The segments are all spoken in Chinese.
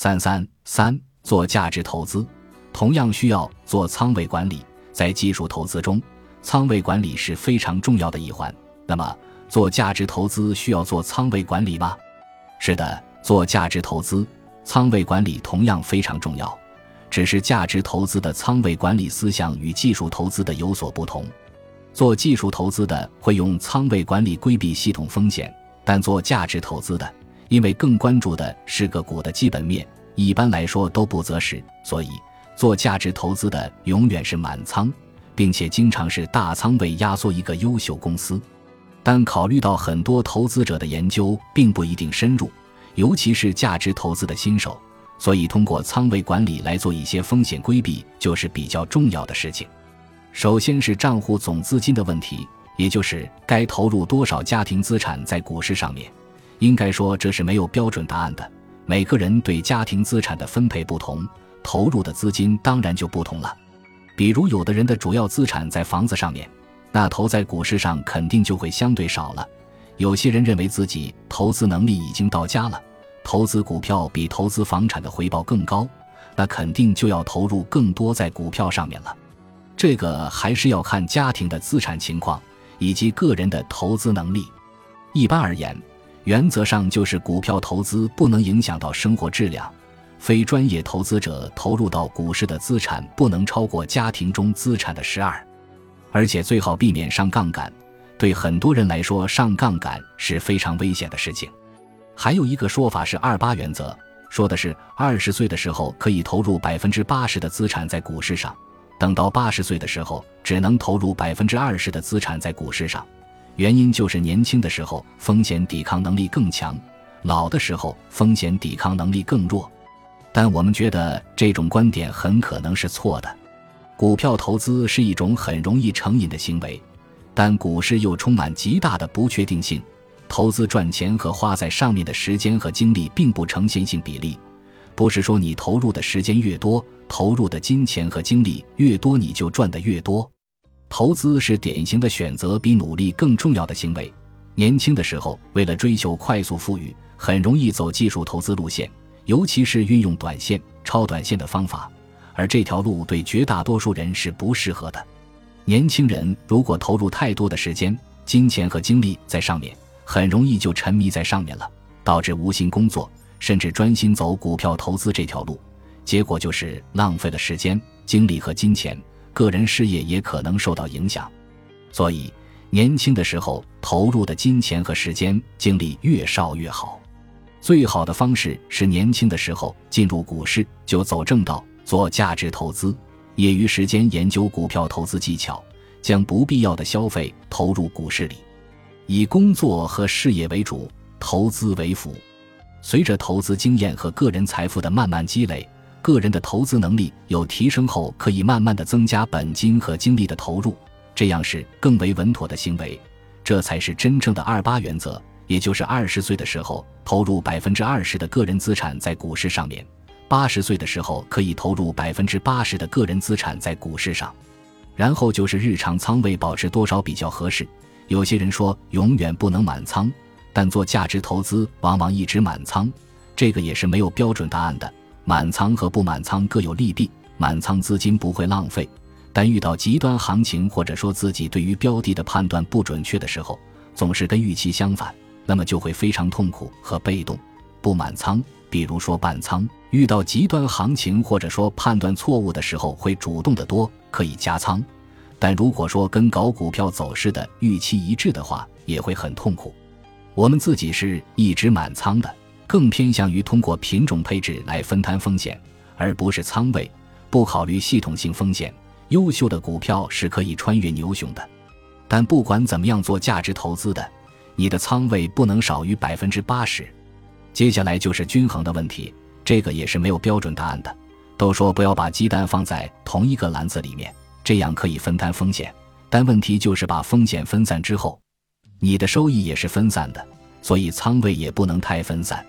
三三三，做价值投资，同样需要做仓位管理。在技术投资中，仓位管理是非常重要的一环。那么，做价值投资需要做仓位管理吗？是的，做价值投资，仓位管理同样非常重要。只是价值投资的仓位管理思想与技术投资的有所不同。做技术投资的会用仓位管理规避系统风险，但做价值投资的，因为更关注的是个股的基本面，一般来说都不择时，所以做价值投资的永远是满仓，并且经常是大仓位压缩一个优秀公司。但考虑到很多投资者的研究并不一定深入，尤其是价值投资的新手。所以，通过仓位管理来做一些风险规避，就是比较重要的事情。首先是账户总资金的问题，也就是该投入多少家庭资产在股市上面。应该说，这是没有标准答案的。每个人对家庭资产的分配不同，投入的资金当然就不同了。比如，有的人的主要资产在房子上面，那投在股市上肯定就会相对少了。有些人认为自己投资能力已经到家了。投资股票比投资房产的回报更高，那肯定就要投入更多在股票上面了。这个还是要看家庭的资产情况以及个人的投资能力。一般而言，原则上就是股票投资不能影响到生活质量。非专业投资者投入到股市的资产不能超过家庭中资产的十二，而且最好避免上杠杆。对很多人来说，上杠杆是非常危险的事情。还有一个说法是二八原则，说的是二十岁的时候可以投入百分之八十的资产在股市上，等到八十岁的时候只能投入百分之二十的资产在股市上。原因就是年轻的时候风险抵抗能力更强，老的时候风险抵抗能力更弱。但我们觉得这种观点很可能是错的。股票投资是一种很容易成瘾的行为，但股市又充满极大的不确定性。投资赚钱和花在上面的时间和精力并不成线性比例，不是说你投入的时间越多，投入的金钱和精力越多，你就赚得越多。投资是典型的选择比努力更重要的行为。年轻的时候，为了追求快速富裕，很容易走技术投资路线，尤其是运用短线、超短线的方法，而这条路对绝大多数人是不适合的。年轻人如果投入太多的时间、金钱和精力在上面，很容易就沉迷在上面了，导致无心工作，甚至专心走股票投资这条路，结果就是浪费了时间、精力和金钱，个人事业也可能受到影响。所以，年轻的时候投入的金钱和时间、精力越少越好。最好的方式是年轻的时候进入股市就走正道，做价值投资，业余时间研究股票投资技巧，将不必要的消费投入股市里。以工作和事业为主，投资为辅。随着投资经验和个人财富的慢慢积累，个人的投资能力有提升后，可以慢慢的增加本金和精力的投入，这样是更为稳妥的行为。这才是真正的二八原则，也就是二十岁的时候投入百分之二十的个人资产在股市上面，八十岁的时候可以投入百分之八十的个人资产在股市上，然后就是日常仓位保持多少比较合适。有些人说永远不能满仓，但做价值投资往往一直满仓，这个也是没有标准答案的。满仓和不满仓各有利弊，满仓资金不会浪费，但遇到极端行情或者说自己对于标的的判断不准确的时候，总是跟预期相反，那么就会非常痛苦和被动。不满仓，比如说半仓，遇到极端行情或者说判断错误的时候会主动的多，可以加仓。但如果说跟搞股票走势的预期一致的话，也会很痛苦。我们自己是一直满仓的，更偏向于通过品种配置来分摊风险，而不是仓位，不考虑系统性风险。优秀的股票是可以穿越牛熊的，但不管怎么样做价值投资的，你的仓位不能少于百分之八十。接下来就是均衡的问题，这个也是没有标准答案的。都说不要把鸡蛋放在同一个篮子里面。这样可以分摊风险，但问题就是把风险分散之后，你的收益也是分散的，所以仓位也不能太分散。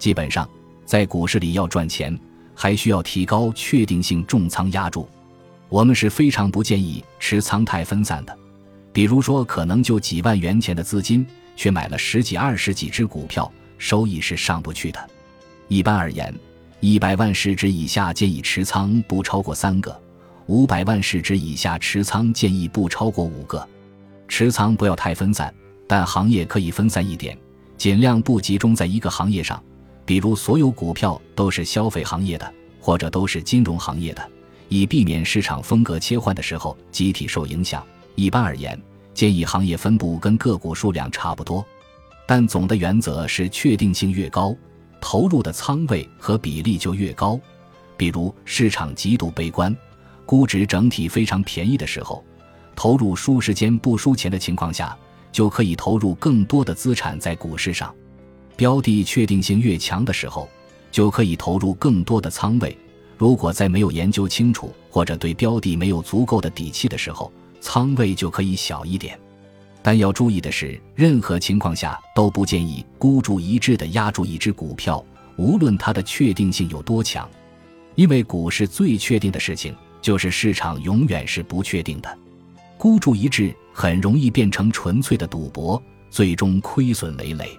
基本上，在股市里要赚钱，还需要提高确定性重仓压住。我们是非常不建议持仓太分散的，比如说可能就几万元钱的资金，却买了十几二十几只股票，收益是上不去的。一般而言，一百万市值以下建议持仓不超过三个，五百万市值以下持仓建议不超过五个。持仓不要太分散，但行业可以分散一点，尽量不集中在一个行业上。比如，所有股票都是消费行业的，或者都是金融行业的，以避免市场风格切换的时候集体受影响。一般而言，建议行业分布跟个股数量差不多，但总的原则是确定性越高。投入的仓位和比例就越高，比如市场极度悲观，估值整体非常便宜的时候，投入输时间不输钱的情况下，就可以投入更多的资产在股市上；标的确定性越强的时候，就可以投入更多的仓位。如果在没有研究清楚或者对标的没有足够的底气的时候，仓位就可以小一点。但要注意的是，任何情况下都不建议孤注一掷地压住一只股票，无论它的确定性有多强，因为股市最确定的事情就是市场永远是不确定的。孤注一掷很容易变成纯粹的赌博，最终亏损累累。